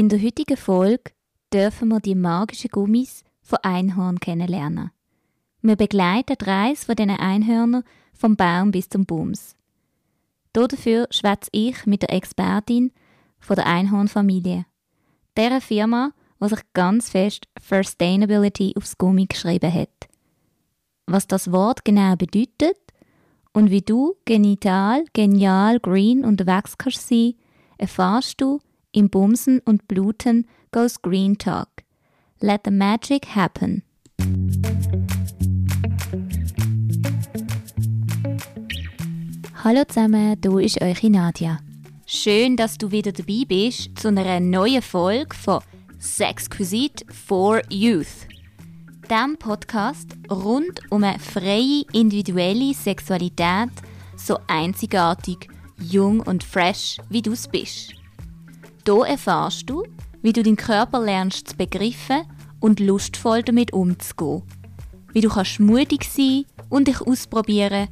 In der heutigen Folge dürfen wir die magischen Gummis von Einhorn kennenlernen. Wir begleiten die Reise von diesen Einhörnern vom Baum bis zum Bums. Dafür schwätze ich mit der Expertin von der Einhornfamilie. Dieser Firma, die sich ganz fest Sustainability aufs Gummi geschrieben hat. Was das Wort genau bedeutet und wie du genital, genial, green unterwegs kannst sein, erfahrst du im Bumsen und Bluten Goes Green Talk. Let the magic happen. Hallo zusammen, hier ist eure Nadia. Schön, dass du wieder dabei bist zu einer neuen Folge von Sexquisite for Youth. Dem Podcast rund um eine freie individuelle Sexualität, so einzigartig, jung und fresh, wie du es bist. Hier erfährst du, wie du deinen Körper lernst zu begreifen und lustvoll damit umzugehen. Wie du kannst mutig sein und dich ausprobieren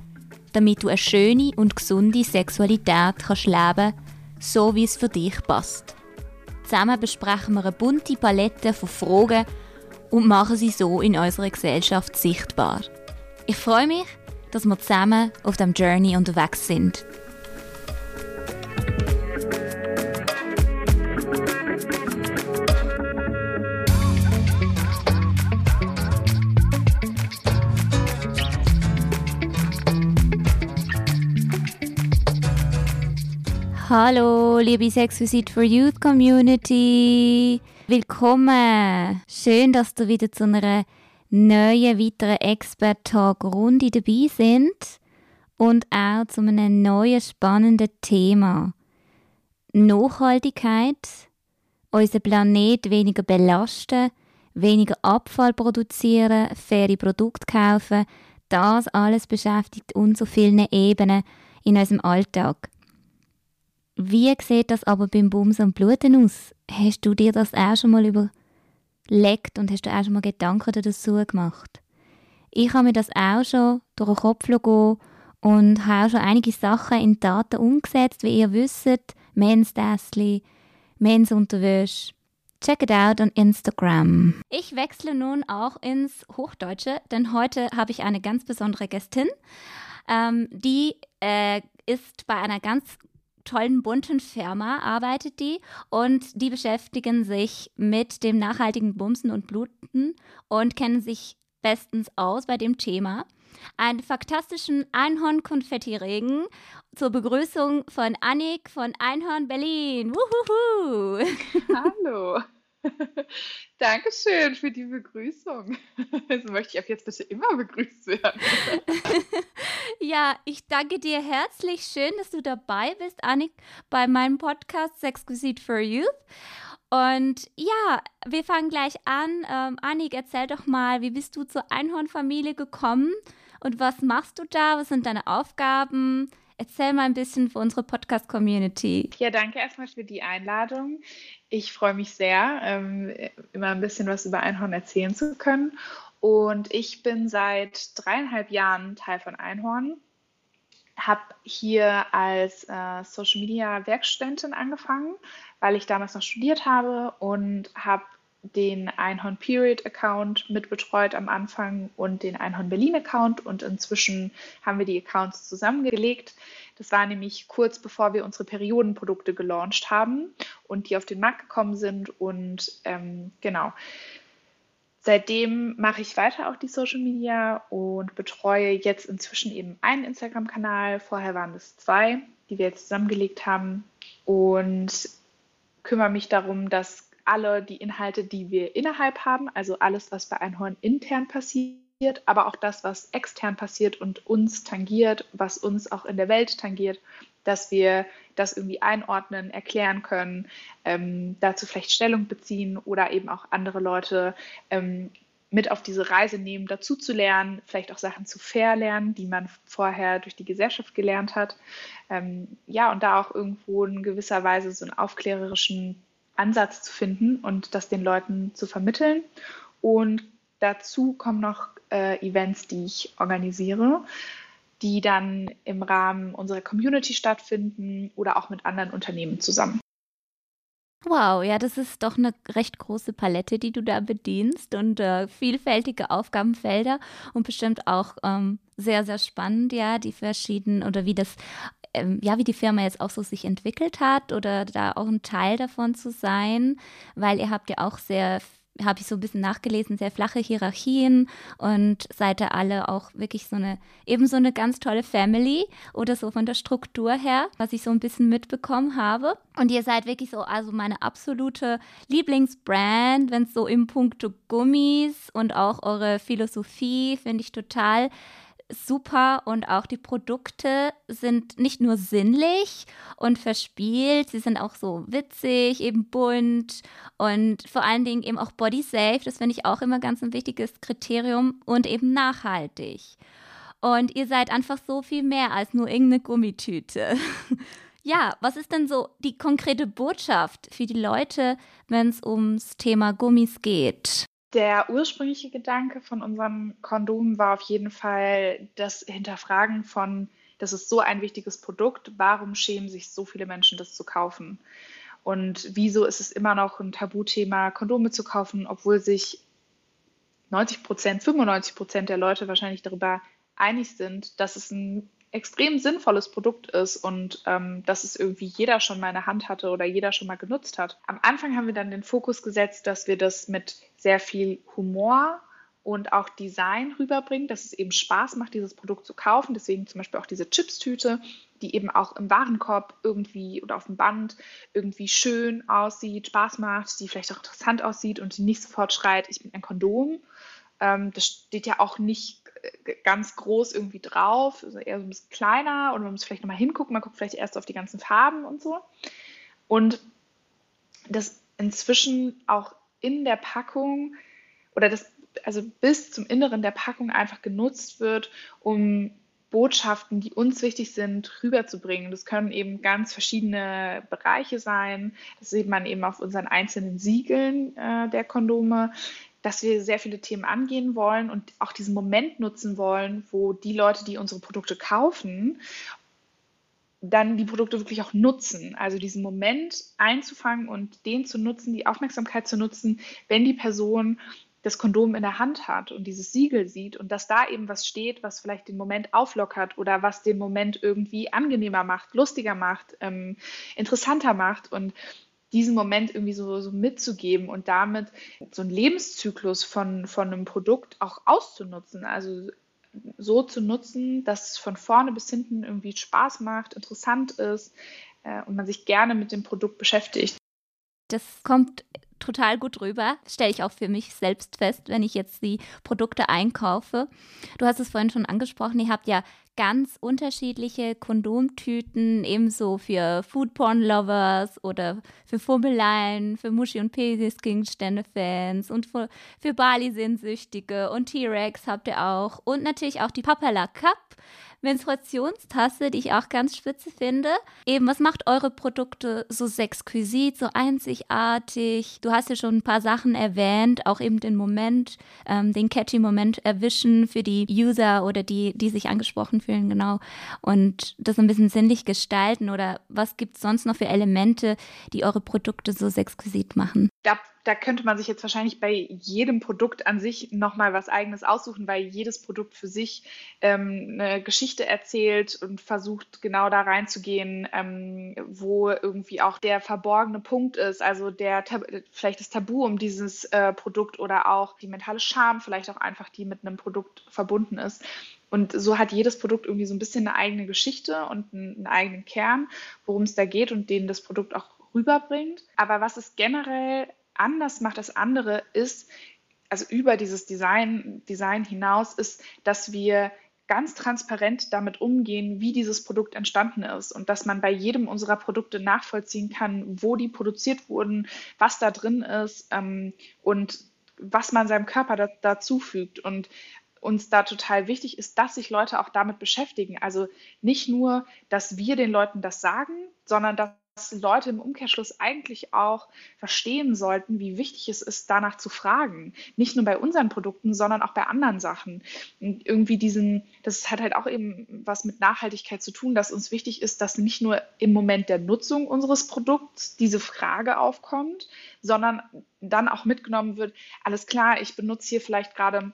damit du eine schöne und gesunde Sexualität kannst leben so wie es für dich passt. Zusammen besprechen wir eine bunte Palette von Fragen und machen sie so in unserer Gesellschaft sichtbar. Ich freue mich, dass wir zusammen auf dem Journey unterwegs sind. Hallo, liebe Sex Visit for Youth Community. Willkommen. Schön, dass du wieder zu einer neuen, weiteren Expert-Talk-Runde dabei sind und auch zu einem neuen, spannenden Thema. Nachhaltigkeit, unseren Planet weniger belasten, weniger Abfall produzieren, faire Produkte kaufen, das alles beschäftigt uns auf vielen Ebenen in unserem Alltag. Wie sieht das aber beim Bums und Bluten aus? Hast du dir das auch schon mal überlegt und hast du auch schon mal Gedanken dazu gemacht? Ich habe mir das auch schon durch den Kopf gehen und habe auch schon einige Sachen in Daten umgesetzt, wie ihr wisst. Men's Dassli, Men's Unterwäsche. Check it out on Instagram. Ich wechsle nun auch ins Hochdeutsche, denn heute habe ich eine ganz besondere Gästin. Ähm, die äh, ist bei einer ganz tollen bunten Firma arbeitet die und die beschäftigen sich mit dem nachhaltigen Bumsen und Bluten und kennen sich bestens aus bei dem Thema. Einen fantastischen Einhorn-Konfetti-Regen zur Begrüßung von Annik von Einhorn Berlin. Wuhuhu. Hallo. Dankeschön für die Begrüßung. So möchte ich ab jetzt bitte immer begrüßt werden. ja, ich danke dir herzlich. Schön, dass du dabei bist, Annik, bei meinem Podcast Sexquisite for Youth. Und ja, wir fangen gleich an. Ähm, Annik, erzähl doch mal, wie bist du zur Einhornfamilie gekommen und was machst du da? Was sind deine Aufgaben? Erzähl mal ein bisschen für unsere Podcast-Community. Ja, danke erstmal für die Einladung. Ich freue mich sehr, ähm, immer ein bisschen was über Einhorn erzählen zu können. Und ich bin seit dreieinhalb Jahren Teil von Einhorn. Habe hier als äh, Social Media Werkstudentin angefangen, weil ich damals noch studiert habe und habe den Einhorn Period Account mitbetreut am Anfang und den Einhorn Berlin Account und inzwischen haben wir die Accounts zusammengelegt. Das war nämlich kurz bevor wir unsere Periodenprodukte gelauncht haben und die auf den Markt gekommen sind und ähm, genau. Seitdem mache ich weiter auch die Social Media und betreue jetzt inzwischen eben einen Instagram-Kanal. Vorher waren es zwei, die wir jetzt zusammengelegt haben und kümmere mich darum, dass alle die Inhalte, die wir innerhalb haben, also alles, was bei Einhorn intern passiert, aber auch das, was extern passiert und uns tangiert, was uns auch in der Welt tangiert, dass wir das irgendwie einordnen, erklären können, ähm, dazu vielleicht Stellung beziehen oder eben auch andere Leute ähm, mit auf diese Reise nehmen, dazu zu lernen, vielleicht auch Sachen zu verlernen, die man vorher durch die Gesellschaft gelernt hat. Ähm, ja, und da auch irgendwo in gewisser Weise so einen aufklärerischen Ansatz zu finden und das den Leuten zu vermitteln. Und dazu kommen noch äh, Events, die ich organisiere, die dann im Rahmen unserer Community stattfinden oder auch mit anderen Unternehmen zusammen. Wow, ja, das ist doch eine recht große Palette, die du da bedienst und äh, vielfältige Aufgabenfelder und bestimmt auch ähm, sehr, sehr spannend, ja, die verschiedenen oder wie das, ähm, ja, wie die Firma jetzt auch so sich entwickelt hat oder da auch ein Teil davon zu sein, weil ihr habt ja auch sehr habe ich so ein bisschen nachgelesen, sehr flache Hierarchien und seid ihr alle auch wirklich so eine, eben so eine ganz tolle Family oder so von der Struktur her, was ich so ein bisschen mitbekommen habe. Und ihr seid wirklich so, also meine absolute Lieblingsbrand, wenn es so im Punkto Gummis und auch eure Philosophie finde ich total super und auch die Produkte sind nicht nur sinnlich und verspielt, sie sind auch so witzig, eben bunt und vor allen Dingen eben auch body safe, das finde ich auch immer ganz ein wichtiges Kriterium und eben nachhaltig. Und ihr seid einfach so viel mehr als nur irgendeine Gummitüte. ja, was ist denn so die konkrete Botschaft für die Leute, wenn es ums Thema Gummis geht? Der ursprüngliche Gedanke von unserem Kondom war auf jeden Fall das Hinterfragen von, das ist so ein wichtiges Produkt, warum schämen sich so viele Menschen, das zu kaufen? Und wieso ist es immer noch ein Tabuthema, Kondome zu kaufen, obwohl sich 90 Prozent, 95 Prozent der Leute wahrscheinlich darüber einig sind, dass es ein extrem sinnvolles Produkt ist und ähm, dass es irgendwie jeder schon mal in der Hand hatte oder jeder schon mal genutzt hat. Am Anfang haben wir dann den Fokus gesetzt, dass wir das mit sehr viel Humor und auch Design rüberbringen, dass es eben Spaß macht, dieses Produkt zu kaufen. Deswegen zum Beispiel auch diese Chips-Tüte, die eben auch im Warenkorb irgendwie oder auf dem Band irgendwie schön aussieht, Spaß macht, die vielleicht auch interessant aussieht und die nicht sofort schreit, ich bin ein Kondom. Ähm, das steht ja auch nicht ganz groß irgendwie drauf, also eher so ein bisschen kleiner und man muss vielleicht nochmal hingucken, man guckt vielleicht erst auf die ganzen Farben und so. Und das inzwischen auch in der Packung oder das also bis zum Inneren der Packung einfach genutzt wird, um Botschaften, die uns wichtig sind, rüberzubringen. Das können eben ganz verschiedene Bereiche sein. Das sieht man eben auf unseren einzelnen Siegeln äh, der Kondome dass wir sehr viele Themen angehen wollen und auch diesen Moment nutzen wollen, wo die Leute, die unsere Produkte kaufen, dann die Produkte wirklich auch nutzen. Also diesen Moment einzufangen und den zu nutzen, die Aufmerksamkeit zu nutzen, wenn die Person das Kondom in der Hand hat und dieses Siegel sieht und dass da eben was steht, was vielleicht den Moment auflockert oder was den Moment irgendwie angenehmer macht, lustiger macht, ähm, interessanter macht. Und diesen Moment irgendwie so, so mitzugeben und damit so einen Lebenszyklus von, von einem Produkt auch auszunutzen. Also so zu nutzen, dass es von vorne bis hinten irgendwie Spaß macht, interessant ist äh, und man sich gerne mit dem Produkt beschäftigt. Das kommt total gut rüber. Stelle ich auch für mich selbst fest, wenn ich jetzt die Produkte einkaufe. Du hast es vorhin schon angesprochen, ihr habt ja ganz unterschiedliche Kondomtüten, ebenso für Foodporn-Lovers oder für Fummeleien, für Muschi- und Penis-Gegenstände-Fans und für, für Bali-Sehnsüchtige und T-Rex habt ihr auch und natürlich auch die Papala Cup Menstruationstasse, die ich auch ganz spitze finde. Eben, was macht eure Produkte so sexquisit, so einzigartig? Du hast ja schon ein paar Sachen erwähnt, auch eben den Moment, ähm, den catchy Moment erwischen für die User oder die, die sich angesprochen fühlen, genau. Und das ein bisschen sinnlich gestalten oder was gibt es sonst noch für Elemente, die eure Produkte so sexquisit machen? Da da könnte man sich jetzt wahrscheinlich bei jedem Produkt an sich nochmal was eigenes aussuchen, weil jedes Produkt für sich ähm, eine Geschichte erzählt und versucht genau da reinzugehen, ähm, wo irgendwie auch der verborgene Punkt ist, also der vielleicht das Tabu um dieses äh, Produkt oder auch die mentale Scham, vielleicht auch einfach die mit einem Produkt verbunden ist. Und so hat jedes Produkt irgendwie so ein bisschen eine eigene Geschichte und einen, eigenen Kern, worum es da geht und den das Produkt auch rüberbringt. Aber was es generell anders macht als andere, ist, also über dieses Design, Design hinaus, ist, dass wir ganz transparent damit umgehen, wie dieses Produkt entstanden ist und dass man bei jedem unserer Produkte nachvollziehen kann, wo die produziert wurden, was da drin ist ähm, und was man seinem Körper da, dazu fügt. Und uns da total wichtig ist, dass sich Leute auch damit beschäftigen. Also nicht nur, dass wir den Leuten das sagen, sondern dass Leute im Umkehrschluss eigentlich auch verstehen sollten, wie wichtig es ist, danach zu fragen. Nicht nur bei unseren Produkten, sondern auch bei anderen Sachen. Und irgendwie diesen, das hat halt auch eben was mit Nachhaltigkeit zu tun, dass uns wichtig ist, dass nicht nur im Moment der Nutzung unseres Produkts diese Frage aufkommt, sondern dann auch mitgenommen wird, alles klar, ich benutze hier vielleicht gerade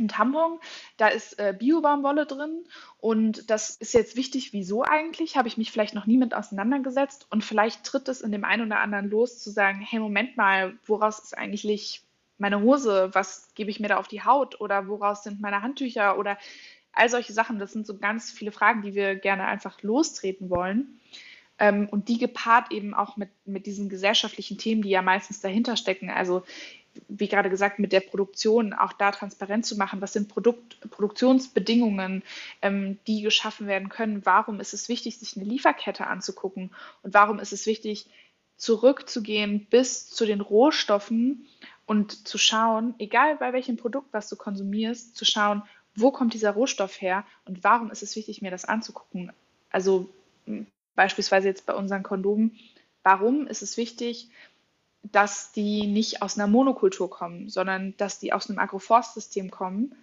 ein Tampon, da ist äh, Biobaumwolle drin und das ist jetzt wichtig, wieso eigentlich? Habe ich mich vielleicht noch nie mit auseinandergesetzt und vielleicht tritt es in dem einen oder anderen los zu sagen, hey, Moment mal, woraus ist eigentlich meine Hose? Was gebe ich mir da auf die Haut oder woraus sind meine Handtücher oder all solche Sachen? Das sind so ganz viele Fragen, die wir gerne einfach lostreten wollen. Ähm, und die gepaart eben auch mit, mit diesen gesellschaftlichen Themen, die ja meistens dahinter stecken. Also wie gerade gesagt, mit der Produktion auch da transparent zu machen, was sind Produkt, Produktionsbedingungen, ähm, die geschaffen werden können, warum ist es wichtig, sich eine Lieferkette anzugucken und warum ist es wichtig, zurückzugehen bis zu den Rohstoffen und zu schauen, egal bei welchem Produkt, was du konsumierst, zu schauen, wo kommt dieser Rohstoff her und warum ist es wichtig, mir das anzugucken. Also beispielsweise jetzt bei unseren Kondomen, warum ist es wichtig, dass die nicht aus einer Monokultur kommen, sondern dass die aus einem Agroforstsystem kommen.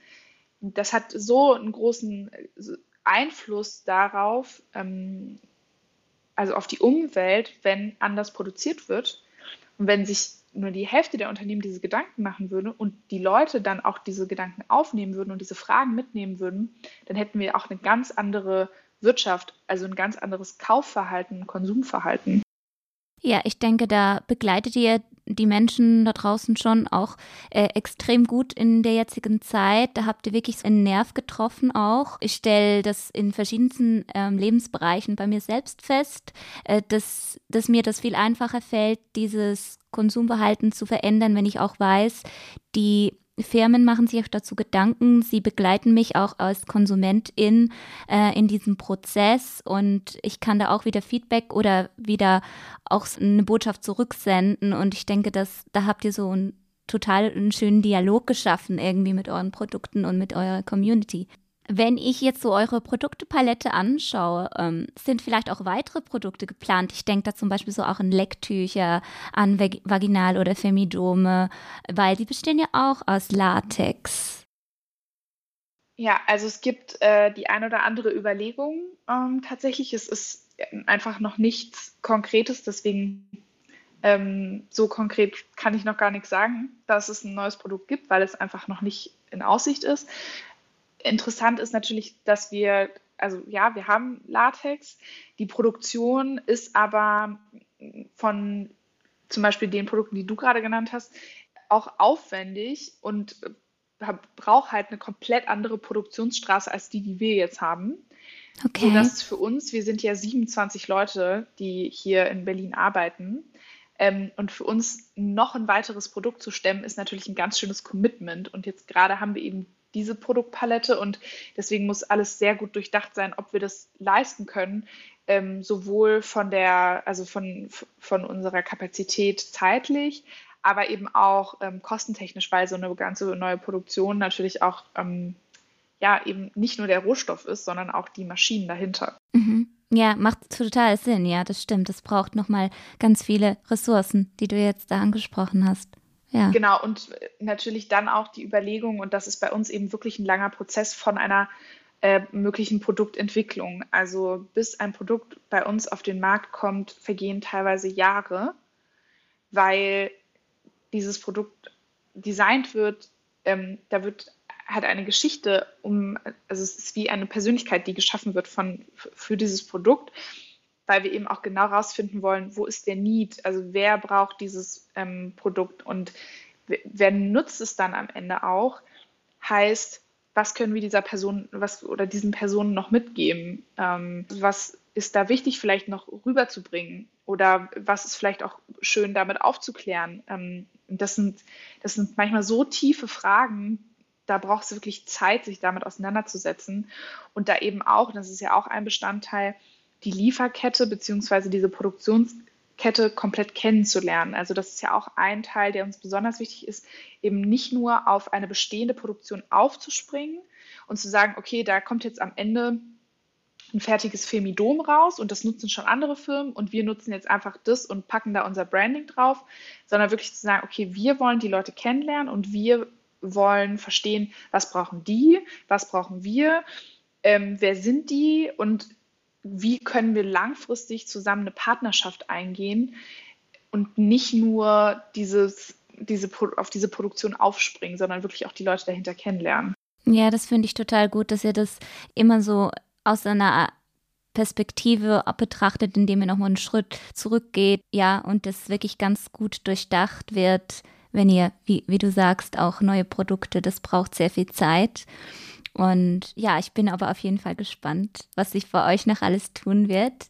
Das hat so einen großen Einfluss darauf, ähm, also auf die Umwelt, wenn anders produziert wird. Und wenn sich nur die Hälfte der Unternehmen diese Gedanken machen würde und die Leute dann auch diese Gedanken aufnehmen würden und diese Fragen mitnehmen würden, dann hätten wir auch eine ganz andere Wirtschaft, also ein ganz anderes Kaufverhalten, Konsumverhalten. Ja, ich denke, da begleitet ihr die Menschen da draußen schon auch äh, extrem gut in der jetzigen Zeit. Da habt ihr wirklich so einen Nerv getroffen auch. Ich stelle das in verschiedensten ähm, Lebensbereichen bei mir selbst fest, äh, dass, dass mir das viel einfacher fällt, dieses Konsumverhalten zu verändern, wenn ich auch weiß, die Firmen machen sich auch dazu Gedanken, sie begleiten mich auch als Konsumentin äh, in diesem Prozess. Und ich kann da auch wieder Feedback oder wieder auch eine Botschaft zurücksenden. Und ich denke, dass da habt ihr so einen total einen schönen Dialog geschaffen irgendwie mit euren Produkten und mit eurer Community. Wenn ich jetzt so eure Produktepalette anschaue, ähm, sind vielleicht auch weitere Produkte geplant. Ich denke da zum Beispiel so auch an Lecktücher, an Vag Vaginal- oder Femidome, weil die bestehen ja auch aus Latex. Ja, also es gibt äh, die ein oder andere Überlegung. Ähm, tatsächlich, es ist einfach noch nichts Konkretes, deswegen ähm, so konkret kann ich noch gar nichts sagen, dass es ein neues Produkt gibt, weil es einfach noch nicht in Aussicht ist. Interessant ist natürlich, dass wir, also ja, wir haben Latex. Die Produktion ist aber von zum Beispiel den Produkten, die du gerade genannt hast, auch aufwendig und braucht halt eine komplett andere Produktionsstraße als die, die wir jetzt haben. Okay. Sodass für uns, wir sind ja 27 Leute, die hier in Berlin arbeiten. Ähm, und für uns noch ein weiteres Produkt zu stemmen, ist natürlich ein ganz schönes Commitment. Und jetzt gerade haben wir eben diese Produktpalette und deswegen muss alles sehr gut durchdacht sein, ob wir das leisten können, ähm, sowohl von der, also von, von unserer Kapazität zeitlich, aber eben auch ähm, kostentechnisch, weil so eine ganze neue Produktion natürlich auch ähm, ja eben nicht nur der Rohstoff ist, sondern auch die Maschinen dahinter. Mhm. Ja, macht total Sinn, ja, das stimmt. Das braucht nochmal ganz viele Ressourcen, die du jetzt da angesprochen hast. Ja. Genau, und natürlich dann auch die Überlegung, und das ist bei uns eben wirklich ein langer Prozess von einer äh, möglichen Produktentwicklung. Also bis ein Produkt bei uns auf den Markt kommt, vergehen teilweise Jahre, weil dieses Produkt designt wird, ähm, da wird halt eine Geschichte um, also es ist wie eine Persönlichkeit, die geschaffen wird von, für dieses Produkt weil wir eben auch genau rausfinden wollen, wo ist der Need, also wer braucht dieses ähm, Produkt und wer nutzt es dann am Ende auch, heißt, was können wir dieser Person was oder diesen Personen noch mitgeben? Ähm, was ist da wichtig, vielleicht noch rüberzubringen? Oder was ist vielleicht auch schön damit aufzuklären? Ähm, das, sind, das sind manchmal so tiefe Fragen, da braucht es wirklich Zeit, sich damit auseinanderzusetzen. Und da eben auch, das ist ja auch ein Bestandteil, die Lieferkette bzw. diese Produktionskette komplett kennenzulernen. Also das ist ja auch ein Teil, der uns besonders wichtig ist, eben nicht nur auf eine bestehende Produktion aufzuspringen und zu sagen, okay, da kommt jetzt am Ende ein fertiges Femidom raus und das nutzen schon andere Firmen und wir nutzen jetzt einfach das und packen da unser Branding drauf, sondern wirklich zu sagen, okay, wir wollen die Leute kennenlernen und wir wollen verstehen, was brauchen die, was brauchen wir, ähm, wer sind die und wie können wir langfristig zusammen eine Partnerschaft eingehen und nicht nur dieses, diese, auf diese Produktion aufspringen, sondern wirklich auch die Leute dahinter kennenlernen. Ja, das finde ich total gut, dass ihr das immer so aus einer Perspektive betrachtet, indem ihr nochmal einen Schritt zurückgeht, ja, und das wirklich ganz gut durchdacht wird, wenn ihr, wie, wie du sagst, auch neue Produkte, das braucht sehr viel Zeit. Und ja, ich bin aber auf jeden Fall gespannt, was sich bei euch noch alles tun wird.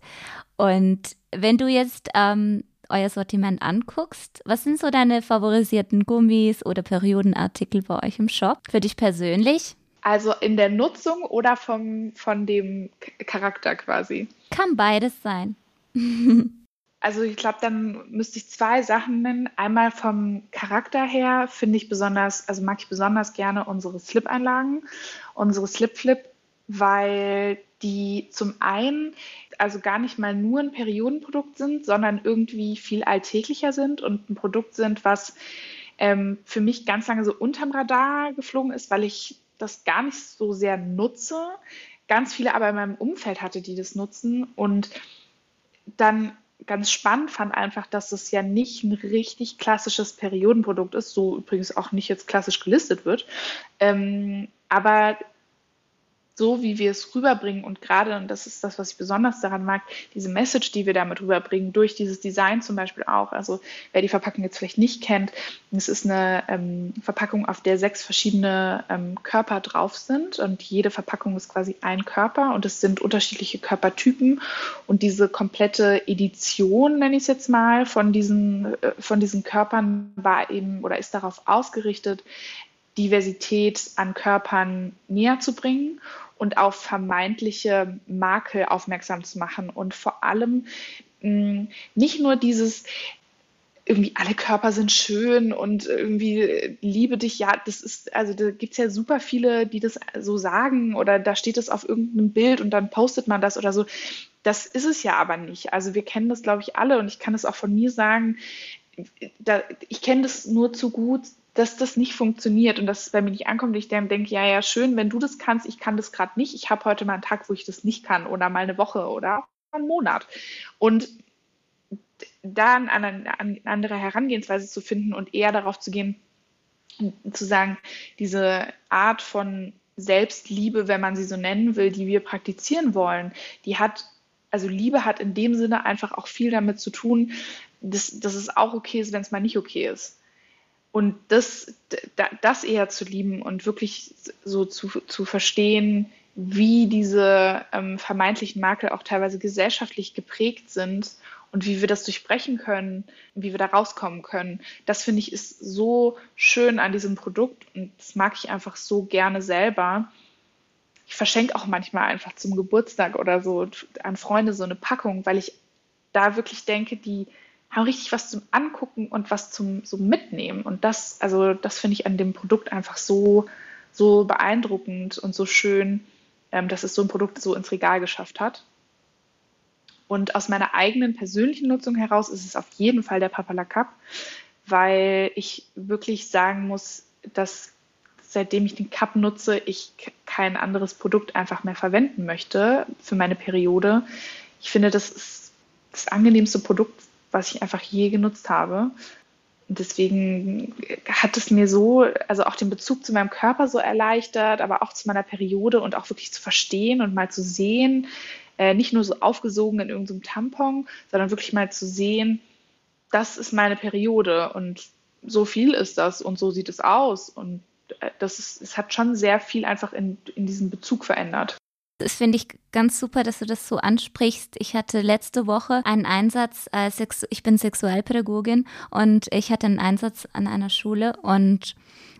Und wenn du jetzt ähm, euer Sortiment anguckst, was sind so deine favorisierten Gummis oder Periodenartikel bei euch im Shop? Für dich persönlich? Also in der Nutzung oder vom, von dem Charakter quasi? Kann beides sein. also ich glaube, dann müsste ich zwei Sachen nennen. Einmal vom Charakter her finde ich besonders, also mag ich besonders gerne unsere Slip-Einlagen, unsere Slip-Flip, weil die zum einen also gar nicht mal nur ein Periodenprodukt sind, sondern irgendwie viel alltäglicher sind und ein Produkt sind, was ähm, für mich ganz lange so unterm Radar geflogen ist, weil ich das gar nicht so sehr nutze. Ganz viele aber in meinem Umfeld hatte, die das nutzen und dann ganz spannend fand einfach, dass es ja nicht ein richtig klassisches Periodenprodukt ist, so übrigens auch nicht jetzt klassisch gelistet wird, ähm, aber so, wie wir es rüberbringen. Und gerade, und das ist das, was ich besonders daran mag, diese Message, die wir damit rüberbringen, durch dieses Design zum Beispiel auch. Also wer die Verpackung jetzt vielleicht nicht kennt, es ist eine ähm, Verpackung, auf der sechs verschiedene ähm, Körper drauf sind. Und jede Verpackung ist quasi ein Körper. Und es sind unterschiedliche Körpertypen. Und diese komplette Edition, nenne ich es jetzt mal, von diesen, äh, von diesen Körpern war eben oder ist darauf ausgerichtet, Diversität an Körpern näher zu bringen und auf vermeintliche Makel aufmerksam zu machen und vor allem mh, mm, nicht nur dieses irgendwie alle Körper sind schön und irgendwie liebe dich, ja, das ist, also da gibt es ja super viele, die das so sagen oder da steht es auf irgendeinem Bild und dann postet man das oder so. Das ist es ja aber nicht. Also wir kennen das, glaube ich, alle und ich kann es auch von mir sagen, da, ich kenne das nur zu gut, dass das nicht funktioniert und dass es bei mir nicht ankommt. Ich dann denke, ja, ja, schön, wenn du das kannst, ich kann das gerade nicht. Ich habe heute mal einen Tag, wo ich das nicht kann oder mal eine Woche oder einen Monat. Und an eine andere Herangehensweise zu finden und eher darauf zu gehen, zu sagen, diese Art von Selbstliebe, wenn man sie so nennen will, die wir praktizieren wollen, die hat, also Liebe hat in dem Sinne einfach auch viel damit zu tun, dass, dass es auch okay ist, wenn es mal nicht okay ist. Und das, das eher zu lieben und wirklich so zu, zu verstehen, wie diese ähm, vermeintlichen Makel auch teilweise gesellschaftlich geprägt sind und wie wir das durchbrechen können, wie wir da rauskommen können. Das finde ich ist so schön an diesem Produkt und das mag ich einfach so gerne selber. Ich verschenke auch manchmal einfach zum Geburtstag oder so an Freunde so eine Packung, weil ich da wirklich denke, die, haben richtig was zum Angucken und was zum so Mitnehmen. Und das, also das finde ich an dem Produkt einfach so, so beeindruckend und so schön, ähm, dass es so ein Produkt so ins Regal geschafft hat. Und aus meiner eigenen persönlichen Nutzung heraus ist es auf jeden Fall der Papala Cup, weil ich wirklich sagen muss, dass seitdem ich den Cup nutze, ich kein anderes Produkt einfach mehr verwenden möchte für meine Periode. Ich finde, das ist das angenehmste Produkt, was ich einfach je genutzt habe. Deswegen hat es mir so, also auch den Bezug zu meinem Körper so erleichtert, aber auch zu meiner Periode und auch wirklich zu verstehen und mal zu sehen, äh, nicht nur so aufgesogen in irgendeinem Tampon, sondern wirklich mal zu sehen, das ist meine Periode und so viel ist das und so sieht es aus. Und äh, das ist, es hat schon sehr viel einfach in, in diesem Bezug verändert. Das finde ich ganz super, dass du das so ansprichst. Ich hatte letzte Woche einen Einsatz, äh, ich bin Sexualpädagogin und ich hatte einen Einsatz an einer Schule und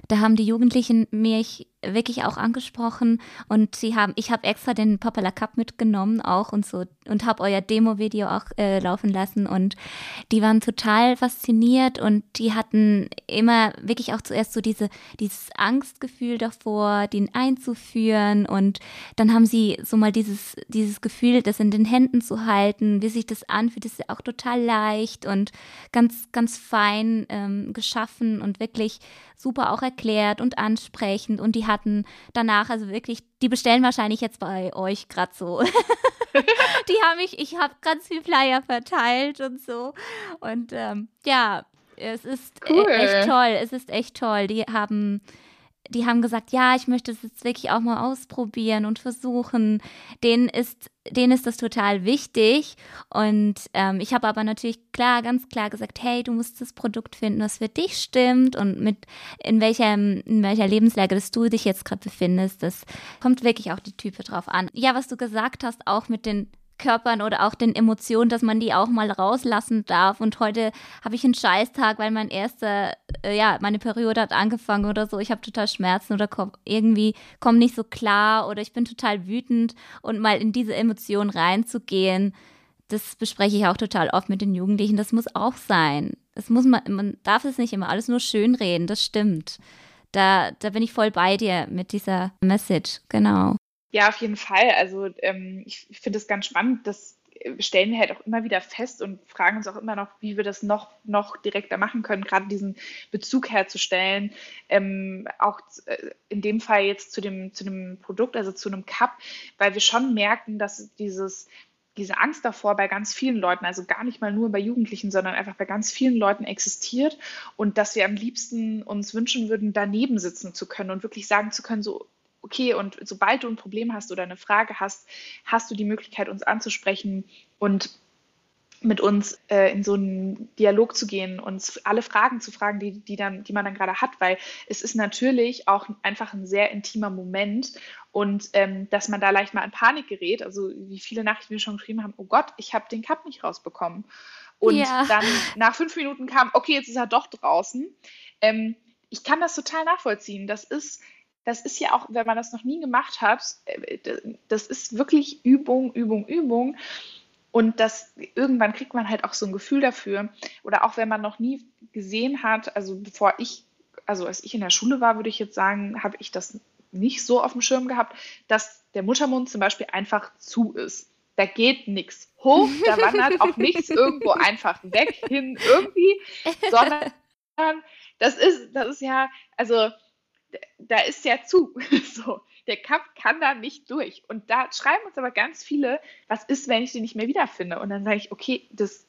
da haben die Jugendlichen mich wirklich auch angesprochen und sie haben, ich habe extra den Popular Cup mitgenommen auch und so und habe euer Demo-Video auch äh, laufen lassen und die waren total fasziniert und die hatten immer wirklich auch zuerst so diese, dieses Angstgefühl davor, den einzuführen und dann haben sie so mal dieses, dieses Gefühl, das in den Händen zu halten, wie sich das anfühlt, das ist ja auch total leicht und ganz, ganz fein ähm, geschaffen und wirklich super auch erklärt und ansprechend und die hatten danach also wirklich, die bestellen wahrscheinlich jetzt bei euch gerade so. die haben mich, ich habe ganz viel Flyer verteilt und so und ähm, ja, es ist e-, cool. echt toll, es ist echt toll. Die haben die haben gesagt, ja, ich möchte es jetzt wirklich auch mal ausprobieren und versuchen. Denen ist, denen ist das total wichtig. Und ähm, ich habe aber natürlich klar, ganz klar gesagt, hey, du musst das Produkt finden, das für dich stimmt und mit in welcher, in welcher Lebenslage dass du dich jetzt gerade befindest. Das kommt wirklich auch die Type drauf an. Ja, was du gesagt hast, auch mit den Körpern oder auch den Emotionen, dass man die auch mal rauslassen darf. Und heute habe ich einen Scheißtag, weil mein erster, äh, ja, meine Periode hat angefangen oder so. Ich habe total Schmerzen oder komm, irgendwie komme nicht so klar oder ich bin total wütend und mal in diese Emotionen reinzugehen, das bespreche ich auch total oft mit den Jugendlichen. Das muss auch sein. Es muss man, man darf es nicht immer alles nur schön reden. Das stimmt. Da, da bin ich voll bei dir mit dieser Message. Genau. Ja, auf jeden Fall. Also ähm, ich, finde es ganz spannend, das äh, stellen wir halt auch immer wieder fest und fragen uns auch immer noch, wie wir das noch, noch direkter machen können, gerade diesen Bezug herzustellen. Ähm, auch äh, in dem Fall jetzt zu dem, zu dem Produkt, also zu einem Cup, weil wir schon merken, dass dieses diese Angst davor bei ganz vielen Leuten, also gar nicht mal nur bei Jugendlichen, sondern einfach bei ganz vielen Leuten existiert und dass wir am liebsten uns wünschen würden, daneben sitzen zu können und wirklich sagen zu können, so okay, und sobald du ein Problem hast oder eine Frage hast, hast du die Möglichkeit, uns anzusprechen und mit uns äh, in so einen Dialog zu gehen, uns alle Fragen zu fragen, die, die, dann, die man dann gerade hat, weil es ist natürlich auch einfach ein sehr intimer Moment und ähm, dass man da leicht mal in Panik gerät, also wie viele Nachrichten wir schon geschrieben haben, oh Gott, ich habe den Cup nicht rausbekommen. Und ja. dann nach fünf Minuten kam, okay, jetzt ist er doch draußen. Ähm, ich kann das total nachvollziehen. Das ist das ist ja auch, wenn man das noch nie gemacht hat, äh, das ist wirklich Übung, Übung, Übung. Und das irgendwann kriegt man halt auch so ein Gefühl dafür. Oder auch wenn man noch nie gesehen hat, also bevor ich, also als ich in der Schule war, würde ich jetzt sagen, habe ich das nicht so auf dem Schirm gehabt, dass der Muttermund zum Beispiel einfach zu ist. Da geht nichts hoch, da wandert auch nichts irgendwo einfach weg hin irgendwie, sondern das ist, das ist ja, also da ist ja zu. so, der Cup kann da nicht durch. Und da schreiben uns aber ganz viele, was ist, wenn ich den nicht mehr wiederfinde? Und dann sage ich, okay, das,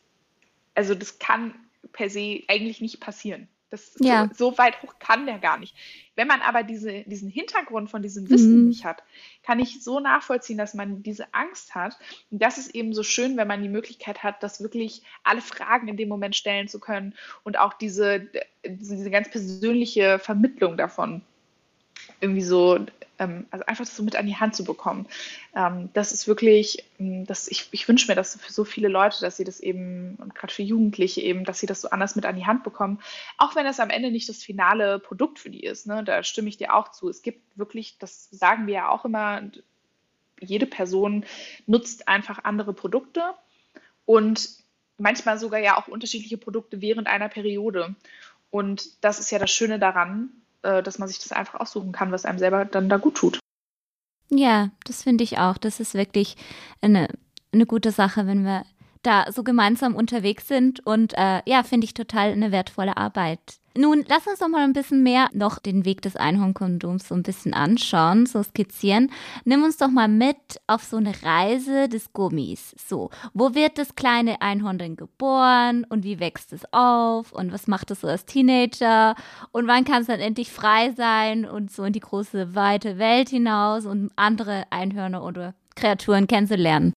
also das kann per se eigentlich nicht passieren. Das, ja. so, so, weit hoch kann der gar nicht. Wenn man aber diese, diesen Hintergrund von diesem Wissen mhm. nicht hat, kann ich so nachvollziehen, dass man diese Angst hat. Und das ist eben so schön, wenn man die Möglichkeit hat, das wirklich alle Fragen in dem Moment stellen zu können und auch diese, diese ganz persönliche Vermittlung davon irgendwie so, ähm, also einfach das so mit an die Hand zu bekommen. Ähm, das ist wirklich, ähm, das, ich, ich wünsche mir das für so viele Leute, dass sie das eben, und gerade für Jugendliche eben, dass sie das so anders mit an die Hand bekommen. Auch wenn es am Ende nicht das finale Produkt für die ist, ne? da stimme ich dir auch zu. Es gibt wirklich, das sagen wir ja auch immer, jede Person nutzt einfach andere Produkte und manchmal sogar ja auch unterschiedliche Produkte während einer Periode. Und das ist ja das Schöne daran, äh, dass man sich das einfach aussuchen kann, was einem selber dann da gut tut. Ja, das finde ich auch. Das ist wirklich eine, eine gute Sache, wenn wir da so gemeinsam unterwegs sind. Und äh, ja, finde ich total eine wertvolle Arbeit. Nun, lass uns doch mal ein bisschen mehr noch den Weg des Einhornkondums so ein bisschen anschauen, so skizzieren. Nimm uns doch mal mit auf so eine Reise des Gummis. So, wo wird das kleine Einhorn denn geboren und wie wächst es auf und was macht es so als Teenager und wann kann es dann endlich frei sein und so in die große weite Welt hinaus und andere Einhörner oder Kreaturen kennenzulernen?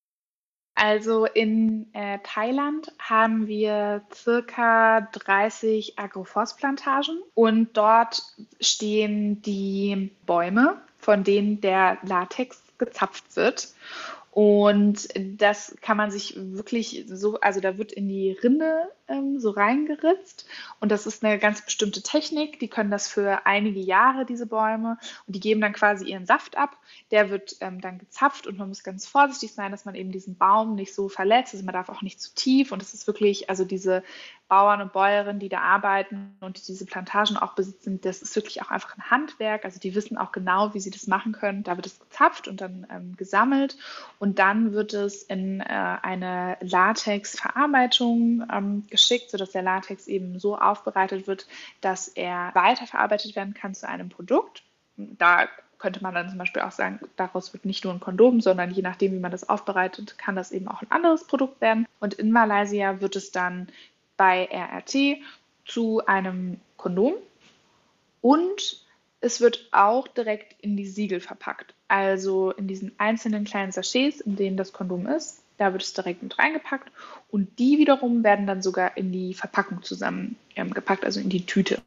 Also in äh, Thailand haben wir circa 30 Agroforstplantagen und dort stehen die Bäume, von denen der Latex gezapft wird. Und das kann man sich wirklich so, also da wird in die Rinde ähm, so reingeritzt. Und das ist eine ganz bestimmte Technik. Die können das für einige Jahre, diese Bäume. Und die geben dann quasi ihren Saft ab. Der wird ähm, dann gezapft und man muss ganz vorsichtig sein, dass man eben diesen Baum nicht so verletzt. Also man darf auch nicht zu tief. Und es ist wirklich, also diese Bauern und Bäuerinnen, die da arbeiten und die diese Plantagen auch besitzen, das ist wirklich auch einfach ein Handwerk. Also die wissen auch genau, wie sie das machen können. Da wird es gezapft und dann ähm, gesammelt. Und dann wird es in äh, eine Latex-Verarbeitung ähm, geschickt, sodass der Latex eben so aufbereitet wird, dass er weiterverarbeitet werden kann zu einem Produkt. Da könnte man dann zum Beispiel auch sagen, daraus wird nicht nur ein Kondom, sondern je nachdem, wie man das aufbereitet, kann das eben auch ein anderes Produkt werden. Und in Malaysia wird es dann bei RRT zu einem Kondom und es wird auch direkt in die Siegel verpackt. Also in diesen einzelnen kleinen Sachets, in denen das Kondom ist, da wird es direkt mit reingepackt und die wiederum werden dann sogar in die Verpackung zusammengepackt, ähm, also in die Tüte.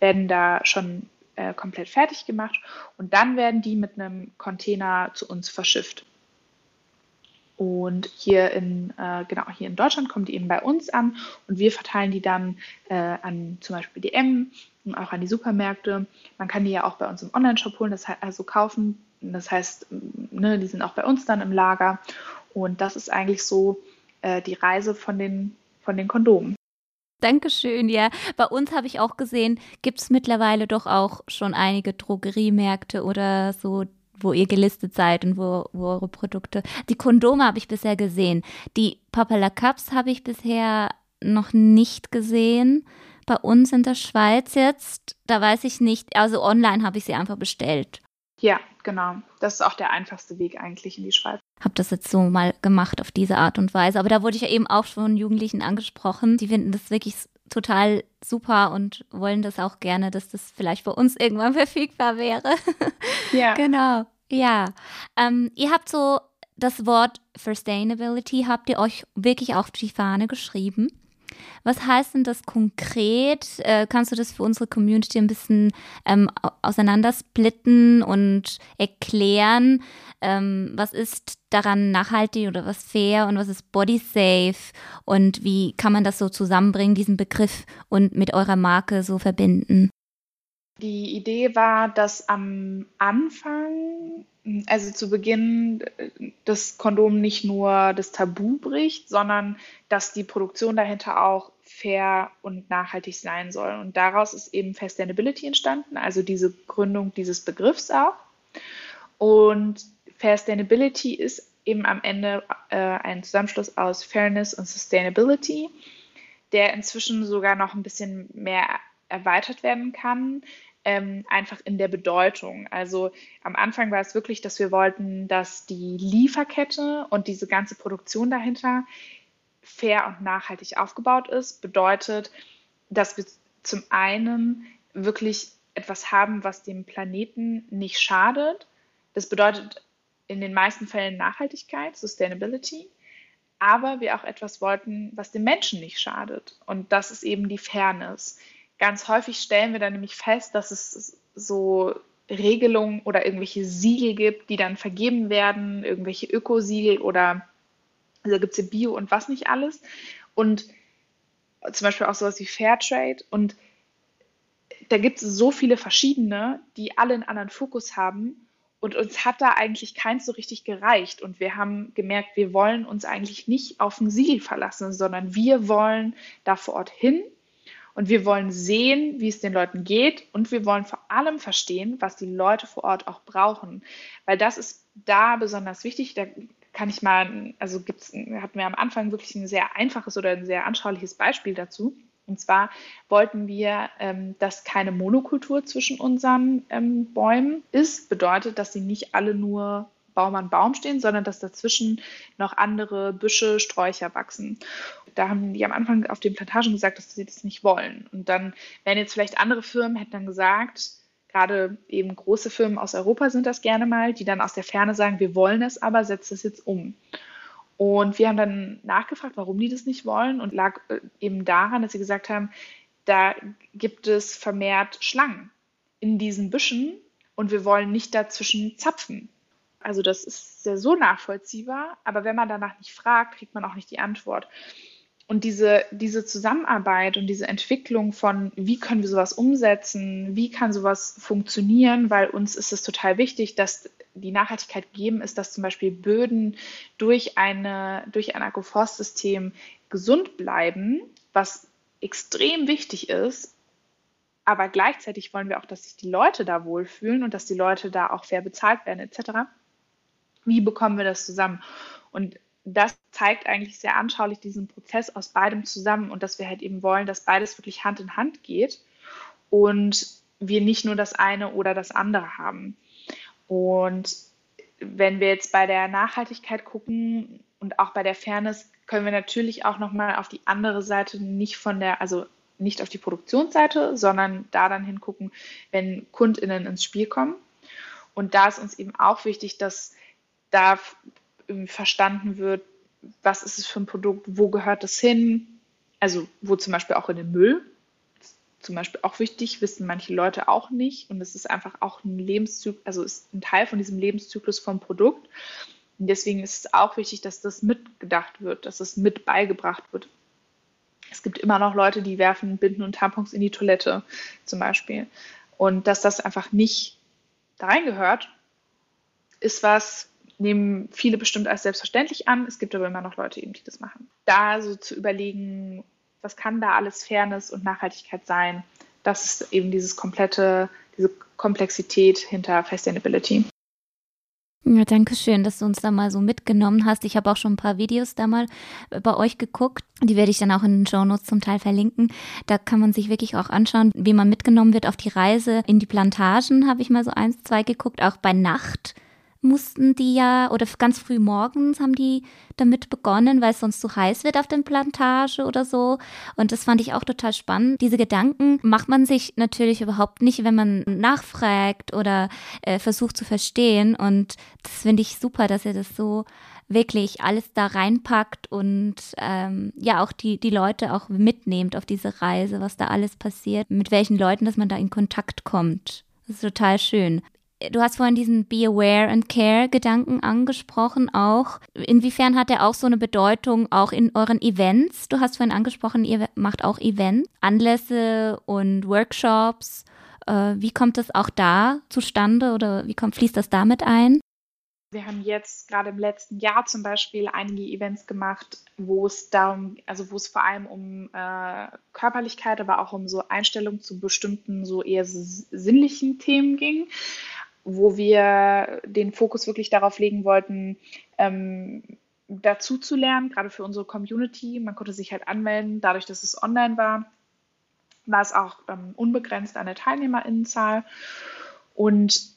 Werden da schon äh, komplett fertig gemacht und dann werden die mit einem Container zu uns verschifft. Und hier in, äh, genau, hier in Deutschland kommen die eben bei uns an und wir verteilen die dann äh, an zum Beispiel DM und auch an die Supermärkte. Man kann die ja auch bei uns im Online-Shop holen, das also kaufen. Das heißt, ne, die sind auch bei uns dann im Lager. Und das ist eigentlich so äh, die Reise von den, von den Kondomen. Dankeschön, ja. Bei uns habe ich auch gesehen, gibt es mittlerweile doch auch schon einige Drogeriemärkte oder so, wo ihr gelistet seid und wo, wo eure Produkte. Die Kondome habe ich bisher gesehen. Die Papala Cups habe ich bisher noch nicht gesehen. Bei uns in der Schweiz jetzt, da weiß ich nicht, also online habe ich sie einfach bestellt. Ja, genau. Das ist auch der einfachste Weg eigentlich in die Schweiz. Habe das jetzt so mal gemacht auf diese Art und Weise. Aber da wurde ich ja eben auch von Jugendlichen angesprochen. Die finden das wirklich total super und wollen das auch gerne, dass das vielleicht bei uns irgendwann verfügbar wäre. Ja. genau. Ja. Ähm, ihr habt so das Wort Sustainability, habt ihr euch wirklich auf die Fahne geschrieben? Was heißt denn das konkret? Äh, kannst du das für unsere Community ein bisschen ähm, auseinandersplitten und erklären? Ähm, was ist daran nachhaltig oder was fair und was ist body safe? Und wie kann man das so zusammenbringen, diesen Begriff und mit eurer Marke so verbinden? Die Idee war, dass am Anfang, also zu Beginn, das Kondom nicht nur das Tabu bricht, sondern dass die Produktion dahinter auch fair und nachhaltig sein soll. Und daraus ist eben Sustainability entstanden, also diese Gründung dieses Begriffs auch. Und Sustainability ist eben am Ende äh, ein Zusammenschluss aus Fairness und Sustainability, der inzwischen sogar noch ein bisschen mehr erweitert werden kann, ähm, einfach in der Bedeutung. Also am Anfang war es wirklich, dass wir wollten, dass die Lieferkette und diese ganze Produktion dahinter fair und nachhaltig aufgebaut ist. Bedeutet, dass wir zum einen wirklich etwas haben, was dem Planeten nicht schadet. Das bedeutet in den meisten Fällen Nachhaltigkeit, Sustainability. Aber wir auch etwas wollten, was dem Menschen nicht schadet. Und das ist eben die Fairness ganz häufig stellen wir dann nämlich fest, dass es so Regelungen oder irgendwelche Siegel gibt, die dann vergeben werden, irgendwelche Ökosiegel oder also gibt es ja Bio und was nicht alles. Und zum Beispiel auch sowas wie Fairtrade. Und da gibt es so viele verschiedene, die alle einen anderen Fokus haben. Und uns hat da eigentlich keins so richtig gereicht. Und wir haben gemerkt, wir wollen uns eigentlich nicht auf ein Siegel verlassen, sondern wir wollen da vor Ort hin und wir wollen sehen, wie es den Leuten geht und wir wollen vor allem verstehen, was die Leute vor Ort auch brauchen. Weil das ist da besonders wichtig. Da kann ich mal, also gibt's, hatten wir am Anfang wirklich ein sehr einfaches oder ein sehr anschauliches Beispiel dazu. Und zwar wollten wir, ähm, dass keine Monokultur zwischen unseren ähm, Bäumen ist. Bedeutet, dass sie nicht alle nur Baum an Baum stehen, sondern dass dazwischen noch andere Büsche, Sträucher wachsen. Da haben die am Anfang auf den Plantagen gesagt, dass sie das nicht wollen. Und dann wären jetzt vielleicht andere Firmen, hätten dann gesagt, gerade eben große Firmen aus Europa sind das gerne mal, die dann aus der Ferne sagen, wir wollen es, aber setzt es jetzt um. Und wir haben dann nachgefragt, warum die das nicht wollen und lag äh, eben daran, dass sie gesagt haben, da gibt es vermehrt Schlangen in diesen Büschen und wir wollen nicht dazwischen zapfen. Also das ist sehr so nachvollziehbar, aber wenn man danach nicht fragt, kriegt man auch nicht die Antwort. und diese, diese Zusammenarbeit und diese Entwicklung von, wie können wir sowas umsetzen, wie kann sowas funktionieren, weil uns ist es total wichtig, dass die Nachhaltigkeit gegeben ist, dass zum Beispiel Böden durch, eine, durch ein Agroforstsystem gesund bleiben, was extrem wichtig ist. Aber gleichzeitig wollen wir auch, dass sich die Leute da wohlfühlen und dass die Leute da auch fair bezahlt werden, etc. Wie bekommen wir das zusammen? Und das zeigt eigentlich sehr anschaulich diesen Prozess aus beidem zusammen und dass wir halt eben wollen, dass beides wirklich Hand in Hand geht und wir nicht nur das eine oder das andere haben. Und wenn wir jetzt bei der Nachhaltigkeit gucken und auch bei der Fairness, können wir natürlich auch nochmal auf die andere Seite nicht von der, also nicht auf die Produktionsseite, sondern da dann hingucken, wenn KundInnen ins Spiel kommen. Und da ist uns eben auch wichtig, dass da verstanden wird, was ist es für ein Produkt, wo gehört es hin, also wo zum Beispiel auch in den Müll, zum Beispiel auch wichtig, wissen manche Leute auch nicht und es ist einfach auch ein Lebenszyklus, also ist ein Teil von diesem Lebenszyklus vom Produkt und deswegen ist es auch wichtig, dass das mitgedacht wird, dass es mit beigebracht wird. Es gibt immer noch Leute, die werfen Binden und Tampons in die Toilette zum Beispiel und dass das einfach nicht da reingehört, ist was, nehmen viele bestimmt als selbstverständlich an. Es gibt aber immer noch Leute eben, die das machen. Da so zu überlegen, was kann da alles Fairness und Nachhaltigkeit sein, das ist eben dieses komplette, diese Komplexität hinter Sustainability. Ja, danke schön, dass du uns da mal so mitgenommen hast. Ich habe auch schon ein paar Videos da mal bei euch geguckt. Die werde ich dann auch in den Show Notes zum Teil verlinken. Da kann man sich wirklich auch anschauen, wie man mitgenommen wird auf die Reise in die Plantagen. Habe ich mal so eins, zwei geguckt, auch bei Nacht mussten die ja, oder ganz früh morgens haben die damit begonnen, weil es sonst zu heiß wird auf der Plantage oder so. Und das fand ich auch total spannend. Diese Gedanken macht man sich natürlich überhaupt nicht, wenn man nachfragt oder äh, versucht zu verstehen. Und das finde ich super, dass ihr das so wirklich alles da reinpackt und ähm, ja auch die, die Leute auch mitnehmt auf diese Reise, was da alles passiert, mit welchen Leuten, dass man da in Kontakt kommt. Das ist total schön. Du hast vorhin diesen Be Aware and Care Gedanken angesprochen auch. Inwiefern hat er auch so eine Bedeutung auch in euren Events? Du hast vorhin angesprochen, ihr macht auch Events, Anlässe und Workshops. Äh, wie kommt das auch da zustande oder wie kommt, fließt das damit ein? Wir haben jetzt gerade im letzten Jahr zum Beispiel einige Events gemacht, wo es darum, also wo es vor allem um äh, Körperlichkeit, aber auch um so Einstellungen zu bestimmten, so eher sinnlichen Themen ging wo wir den Fokus wirklich darauf legen wollten, ähm, dazu zu lernen, gerade für unsere Community. Man konnte sich halt anmelden, dadurch, dass es online war, war es auch ähm, unbegrenzt an der Teilnehmerinnenzahl. Und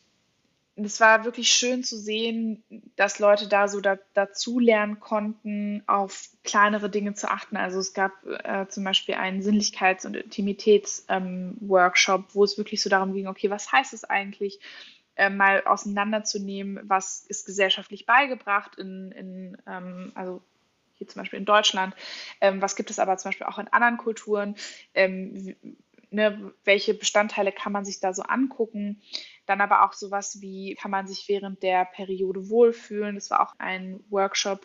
es war wirklich schön zu sehen, dass Leute da so da, dazu lernen konnten, auf kleinere Dinge zu achten. Also es gab äh, zum Beispiel einen Sinnlichkeits- und Intimitäts-Workshop, ähm, wo es wirklich so darum ging, okay, was heißt es eigentlich, äh, mal auseinanderzunehmen, was ist gesellschaftlich beigebracht in, in ähm, also hier zum Beispiel in Deutschland, ähm, was gibt es aber zum Beispiel auch in anderen Kulturen, ähm, ne, welche Bestandteile kann man sich da so angucken. Dann aber auch sowas wie, kann man sich während der Periode wohlfühlen. Das war auch ein Workshop,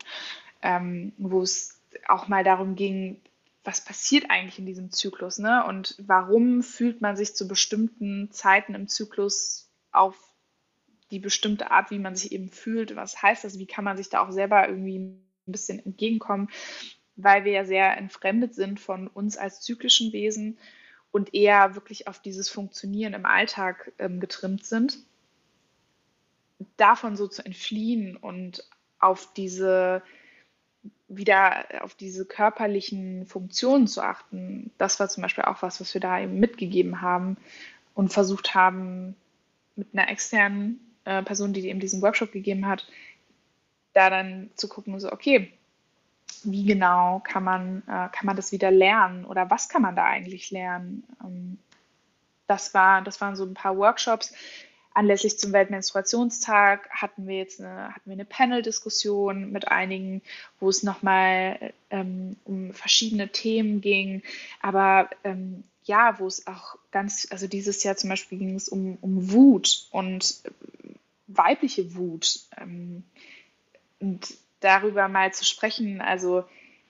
ähm, wo es auch mal darum ging, was passiert eigentlich in diesem Zyklus, ne? Und warum fühlt man sich zu bestimmten Zeiten im Zyklus auf die bestimmte Art, wie man sich eben fühlt. Was heißt das? Wie kann man sich da auch selber irgendwie ein bisschen entgegenkommen? Weil wir ja sehr entfremdet sind von uns als zyklischen Wesen und eher wirklich auf dieses Funktionieren im Alltag ähm, getrimmt sind. Davon so zu entfliehen und auf diese wieder auf diese körperlichen Funktionen zu achten, das war zum Beispiel auch was, was wir da eben mitgegeben haben und versucht haben, mit einer externen äh, Person, die eben diesen Workshop gegeben hat, da dann zu gucken, so, okay, wie genau kann man, äh, kann man das wieder lernen oder was kann man da eigentlich lernen? Ähm, das, war, das waren so ein paar Workshops. Anlässlich zum Weltmenstruationstag hatten wir jetzt eine, eine Panel-Diskussion mit einigen, wo es nochmal ähm, um verschiedene Themen ging. Aber ähm, ja, wo es auch ganz, also dieses Jahr zum Beispiel ging es um, um Wut und weibliche Wut. Ähm, und darüber mal zu sprechen, also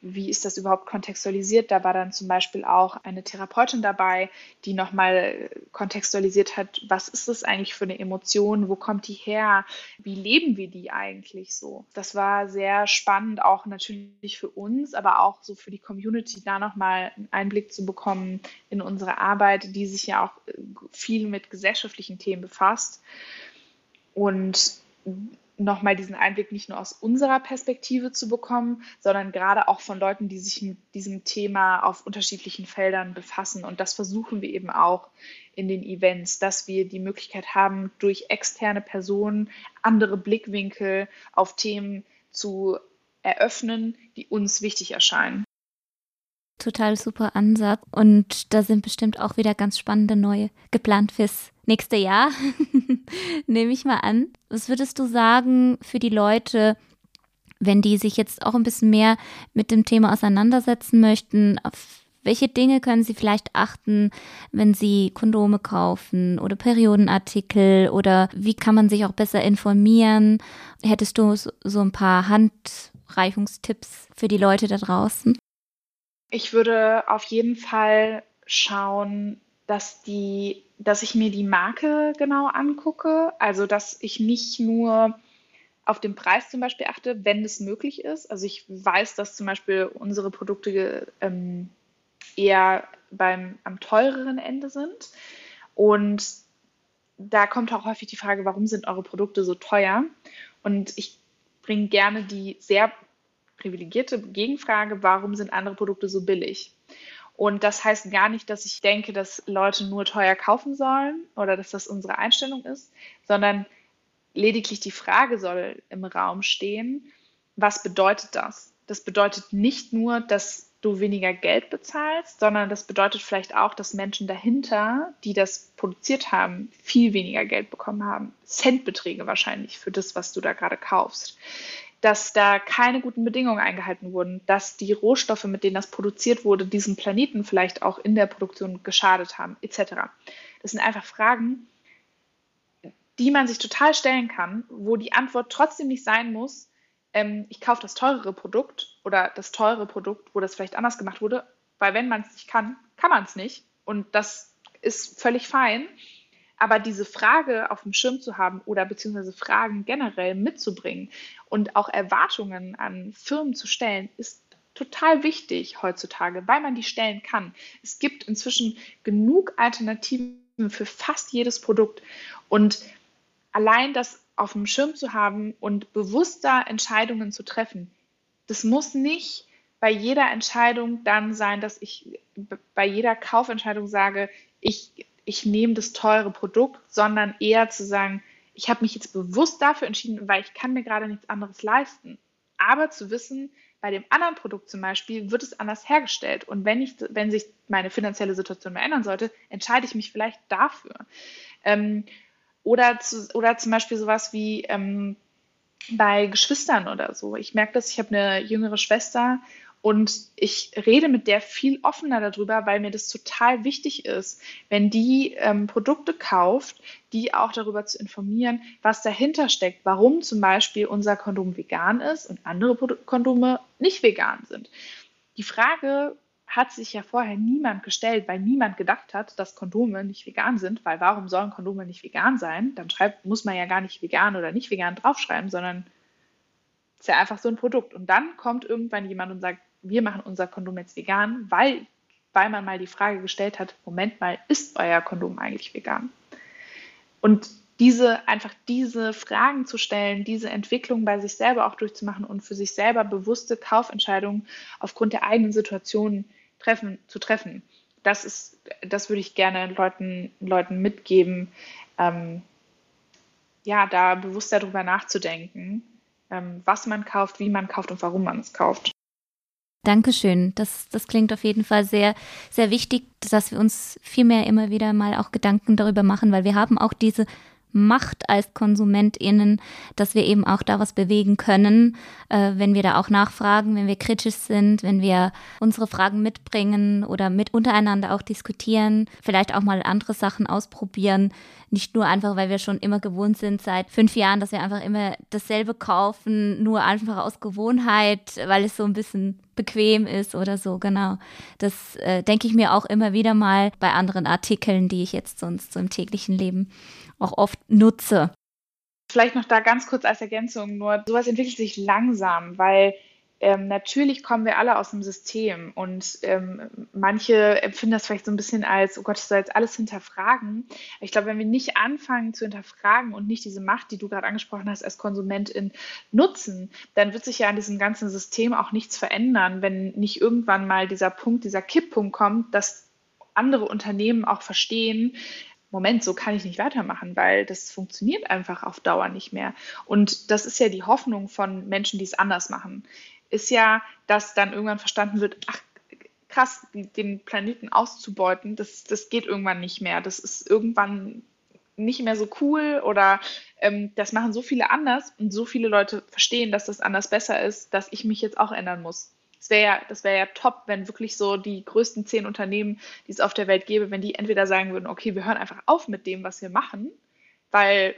wie ist das überhaupt kontextualisiert. Da war dann zum Beispiel auch eine Therapeutin dabei, die nochmal kontextualisiert hat, was ist das eigentlich für eine Emotion, wo kommt die her, wie leben wir die eigentlich so. Das war sehr spannend, auch natürlich für uns, aber auch so für die Community, da nochmal einen Einblick zu bekommen in unsere Arbeit, die sich ja auch viel mit gesellschaftlichen Themen befasst. Und nochmal diesen Einblick nicht nur aus unserer Perspektive zu bekommen, sondern gerade auch von Leuten, die sich mit diesem Thema auf unterschiedlichen Feldern befassen. Und das versuchen wir eben auch in den Events, dass wir die Möglichkeit haben, durch externe Personen andere Blickwinkel auf Themen zu eröffnen, die uns wichtig erscheinen. Total super Ansatz. Und da sind bestimmt auch wieder ganz spannende neue geplant fürs nächste Jahr. Nehme ich mal an. Was würdest du sagen für die Leute, wenn die sich jetzt auch ein bisschen mehr mit dem Thema auseinandersetzen möchten? Auf welche Dinge können sie vielleicht achten, wenn sie Kondome kaufen oder Periodenartikel oder wie kann man sich auch besser informieren? Hättest du so ein paar Handreichungstipps für die Leute da draußen? Ich würde auf jeden Fall schauen, dass die, dass ich mir die Marke genau angucke. Also dass ich nicht nur auf den Preis zum Beispiel achte, wenn es möglich ist. Also ich weiß, dass zum Beispiel unsere Produkte ähm, eher beim am teureren Ende sind. Und da kommt auch häufig die Frage, warum sind eure Produkte so teuer? Und ich bringe gerne die sehr privilegierte Gegenfrage, warum sind andere Produkte so billig? Und das heißt gar nicht, dass ich denke, dass Leute nur teuer kaufen sollen oder dass das unsere Einstellung ist, sondern lediglich die Frage soll im Raum stehen, was bedeutet das? Das bedeutet nicht nur, dass du weniger Geld bezahlst, sondern das bedeutet vielleicht auch, dass Menschen dahinter, die das produziert haben, viel weniger Geld bekommen haben. Centbeträge wahrscheinlich für das, was du da gerade kaufst dass da keine guten Bedingungen eingehalten wurden, dass die Rohstoffe, mit denen das produziert wurde, diesem Planeten vielleicht auch in der Produktion geschadet haben, etc. Das sind einfach Fragen, die man sich total stellen kann, wo die Antwort trotzdem nicht sein muss, ähm, ich kaufe das teurere Produkt oder das teure Produkt, wo das vielleicht anders gemacht wurde, weil wenn man es nicht kann, kann man es nicht. Und das ist völlig fein. Aber diese Frage auf dem Schirm zu haben oder beziehungsweise Fragen generell mitzubringen und auch Erwartungen an Firmen zu stellen, ist total wichtig heutzutage, weil man die stellen kann. Es gibt inzwischen genug Alternativen für fast jedes Produkt. Und allein das auf dem Schirm zu haben und bewusster Entscheidungen zu treffen, das muss nicht bei jeder Entscheidung dann sein, dass ich bei jeder Kaufentscheidung sage, ich ich nehme das teure Produkt, sondern eher zu sagen, ich habe mich jetzt bewusst dafür entschieden, weil ich kann mir gerade nichts anderes leisten. Aber zu wissen, bei dem anderen Produkt zum Beispiel wird es anders hergestellt. Und wenn, ich, wenn sich meine finanzielle Situation verändern sollte, entscheide ich mich vielleicht dafür. Ähm, oder, zu, oder zum Beispiel sowas wie ähm, bei Geschwistern oder so. Ich merke das, ich habe eine jüngere Schwester und ich rede mit der viel offener darüber, weil mir das total wichtig ist, wenn die ähm, Produkte kauft, die auch darüber zu informieren, was dahinter steckt, warum zum Beispiel unser Kondom vegan ist und andere Kondome nicht vegan sind. Die Frage hat sich ja vorher niemand gestellt, weil niemand gedacht hat, dass Kondome nicht vegan sind, weil warum sollen Kondome nicht vegan sein? Dann schreibt, muss man ja gar nicht vegan oder nicht vegan draufschreiben, sondern es ist ja einfach so ein Produkt. Und dann kommt irgendwann jemand und sagt, wir machen unser Kondom jetzt vegan, weil, weil man mal die Frage gestellt hat, Moment mal, ist euer Kondom eigentlich vegan? Und diese, einfach diese Fragen zu stellen, diese Entwicklung bei sich selber auch durchzumachen und für sich selber bewusste Kaufentscheidungen aufgrund der eigenen Situation treffen, zu treffen. Das ist, das würde ich gerne Leuten, Leuten mitgeben, ähm, ja, da bewusst darüber nachzudenken, ähm, was man kauft, wie man kauft und warum man es kauft. Dankeschön. Das, das klingt auf jeden Fall sehr, sehr wichtig, dass wir uns viel mehr immer wieder mal auch Gedanken darüber machen, weil wir haben auch diese Macht als KonsumentInnen, dass wir eben auch da was bewegen können, äh, wenn wir da auch nachfragen, wenn wir kritisch sind, wenn wir unsere Fragen mitbringen oder mit untereinander auch diskutieren, vielleicht auch mal andere Sachen ausprobieren. Nicht nur einfach, weil wir schon immer gewohnt sind seit fünf Jahren, dass wir einfach immer dasselbe kaufen, nur einfach aus Gewohnheit, weil es so ein bisschen bequem ist oder so, genau. Das äh, denke ich mir auch immer wieder mal bei anderen Artikeln, die ich jetzt sonst so im täglichen Leben auch oft nutze. Vielleicht noch da ganz kurz als Ergänzung nur, sowas entwickelt sich langsam, weil ähm, natürlich kommen wir alle aus dem System und ähm, manche empfinden das vielleicht so ein bisschen als, oh Gott, ich soll jetzt alles hinterfragen. Ich glaube, wenn wir nicht anfangen zu hinterfragen und nicht diese Macht, die du gerade angesprochen hast, als Konsumentin nutzen, dann wird sich ja an diesem ganzen System auch nichts verändern, wenn nicht irgendwann mal dieser Punkt, dieser Kipppunkt kommt, dass andere Unternehmen auch verstehen, Moment, so kann ich nicht weitermachen, weil das funktioniert einfach auf Dauer nicht mehr. Und das ist ja die Hoffnung von Menschen, die es anders machen ist ja, dass dann irgendwann verstanden wird, ach krass, den Planeten auszubeuten, das, das geht irgendwann nicht mehr. Das ist irgendwann nicht mehr so cool oder ähm, das machen so viele anders und so viele Leute verstehen, dass das anders besser ist, dass ich mich jetzt auch ändern muss. Das wäre ja, das wäre ja top, wenn wirklich so die größten zehn Unternehmen, die es auf der Welt gäbe, wenn die entweder sagen würden, okay, wir hören einfach auf mit dem, was wir machen, weil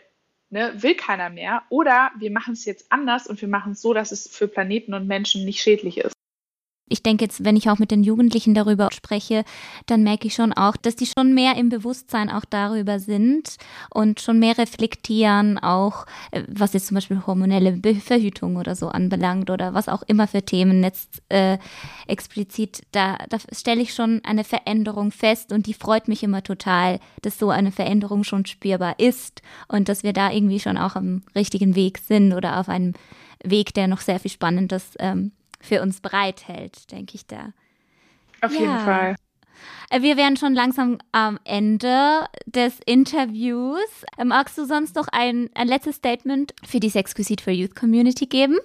ne, will keiner mehr. Oder wir machen es jetzt anders und wir machen es so, dass es für Planeten und Menschen nicht schädlich ist. Ich denke jetzt, wenn ich auch mit den Jugendlichen darüber spreche, dann merke ich schon auch, dass die schon mehr im Bewusstsein auch darüber sind und schon mehr reflektieren, auch äh, was jetzt zum Beispiel hormonelle Verhütung oder so anbelangt oder was auch immer für Themen jetzt äh, explizit, da, da stelle ich schon eine Veränderung fest und die freut mich immer total, dass so eine Veränderung schon spürbar ist und dass wir da irgendwie schon auch am richtigen Weg sind oder auf einem Weg, der noch sehr viel Spannendes ähm, für uns bereithält, denke ich da. Auf ja. jeden Fall. Äh, wir wären schon langsam am Ende des Interviews. Äh, magst du sonst noch ein, ein letztes Statement für die Exquisite for Youth Community geben?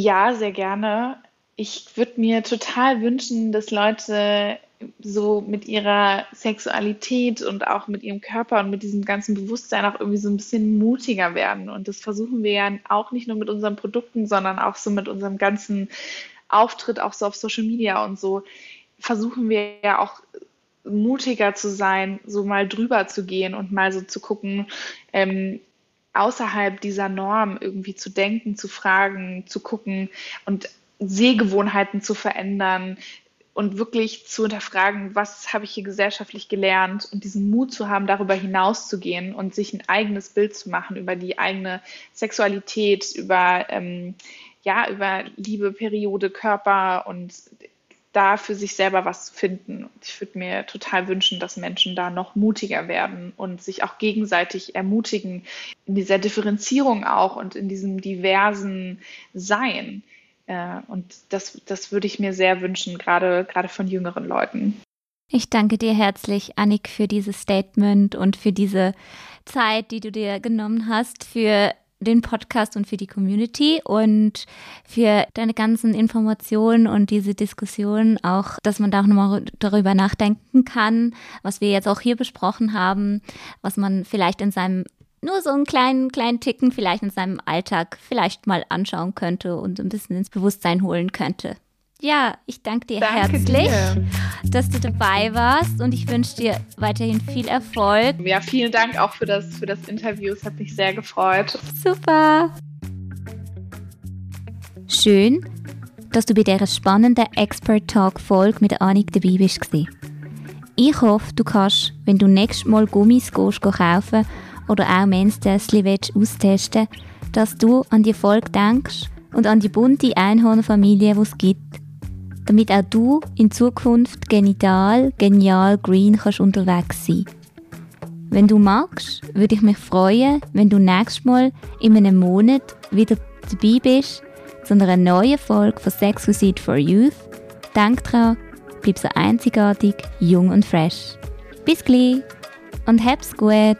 Ja, sehr gerne. Ich würde mir total wünschen, dass Leute so mit ihrer Sexualität und auch mit ihrem Körper und mit diesem ganzen Bewusstsein auch irgendwie so ein bisschen mutiger werden. Und das versuchen wir ja auch nicht nur mit unseren Produkten, sondern auch so mit unserem ganzen Auftritt, auch so auf Social Media und so, versuchen wir ja auch mutiger zu sein, so mal drüber zu gehen und mal so zu gucken, ähm, außerhalb dieser Norm irgendwie zu denken, zu fragen, zu gucken und Sehgewohnheiten zu verändern, und wirklich zu hinterfragen, was habe ich hier gesellschaftlich gelernt und diesen Mut zu haben, darüber hinauszugehen und sich ein eigenes Bild zu machen über die eigene Sexualität, über, ähm, ja, über Liebe, Periode, Körper und da für sich selber was zu finden. Ich würde mir total wünschen, dass Menschen da noch mutiger werden und sich auch gegenseitig ermutigen in dieser Differenzierung auch und in diesem diversen Sein. Äh, und das, das würde ich mir sehr wünschen, gerade, von jüngeren Leuten. Ich danke dir herzlich, Annik, für dieses Statement und für diese Zeit, die du dir genommen hast, für den Podcast und für die Community und für deine ganzen Informationen und diese Diskussion auch, dass man da auch nochmal darüber nachdenken kann, was wir jetzt auch hier besprochen haben, was man vielleicht in seinem nur so einen kleinen, kleinen Ticken vielleicht in seinem Alltag vielleicht mal anschauen könnte und ein bisschen ins Bewusstsein holen könnte. Ja, ich danke dir danke herzlich, dir. dass du dabei warst und ich wünsche dir weiterhin viel Erfolg. Ja, vielen Dank auch für das, für das Interview. Es hat mich sehr gefreut. Super. Schön, dass du bei dieser spannenden Expert Talk Folge mit Annik dabei bist. Ich hoffe, du kannst, wenn du nächstes Mal Gummis gehst, kaufen oder auch Menstessli austesten dass du an die Folge denkst und an die bunte Einhornfamilie, die es gibt. Damit auch du in Zukunft genital, genial, green kannst unterwegs sein. Wenn du magst, würde ich mich freuen, wenn du nächstes Mal in einem Monat wieder dabei bist zu einer neuen Folge von Sex Suicide for Youth. Denk dran, bleib so einzigartig, jung und fresh. Bis gleich und hab's gut!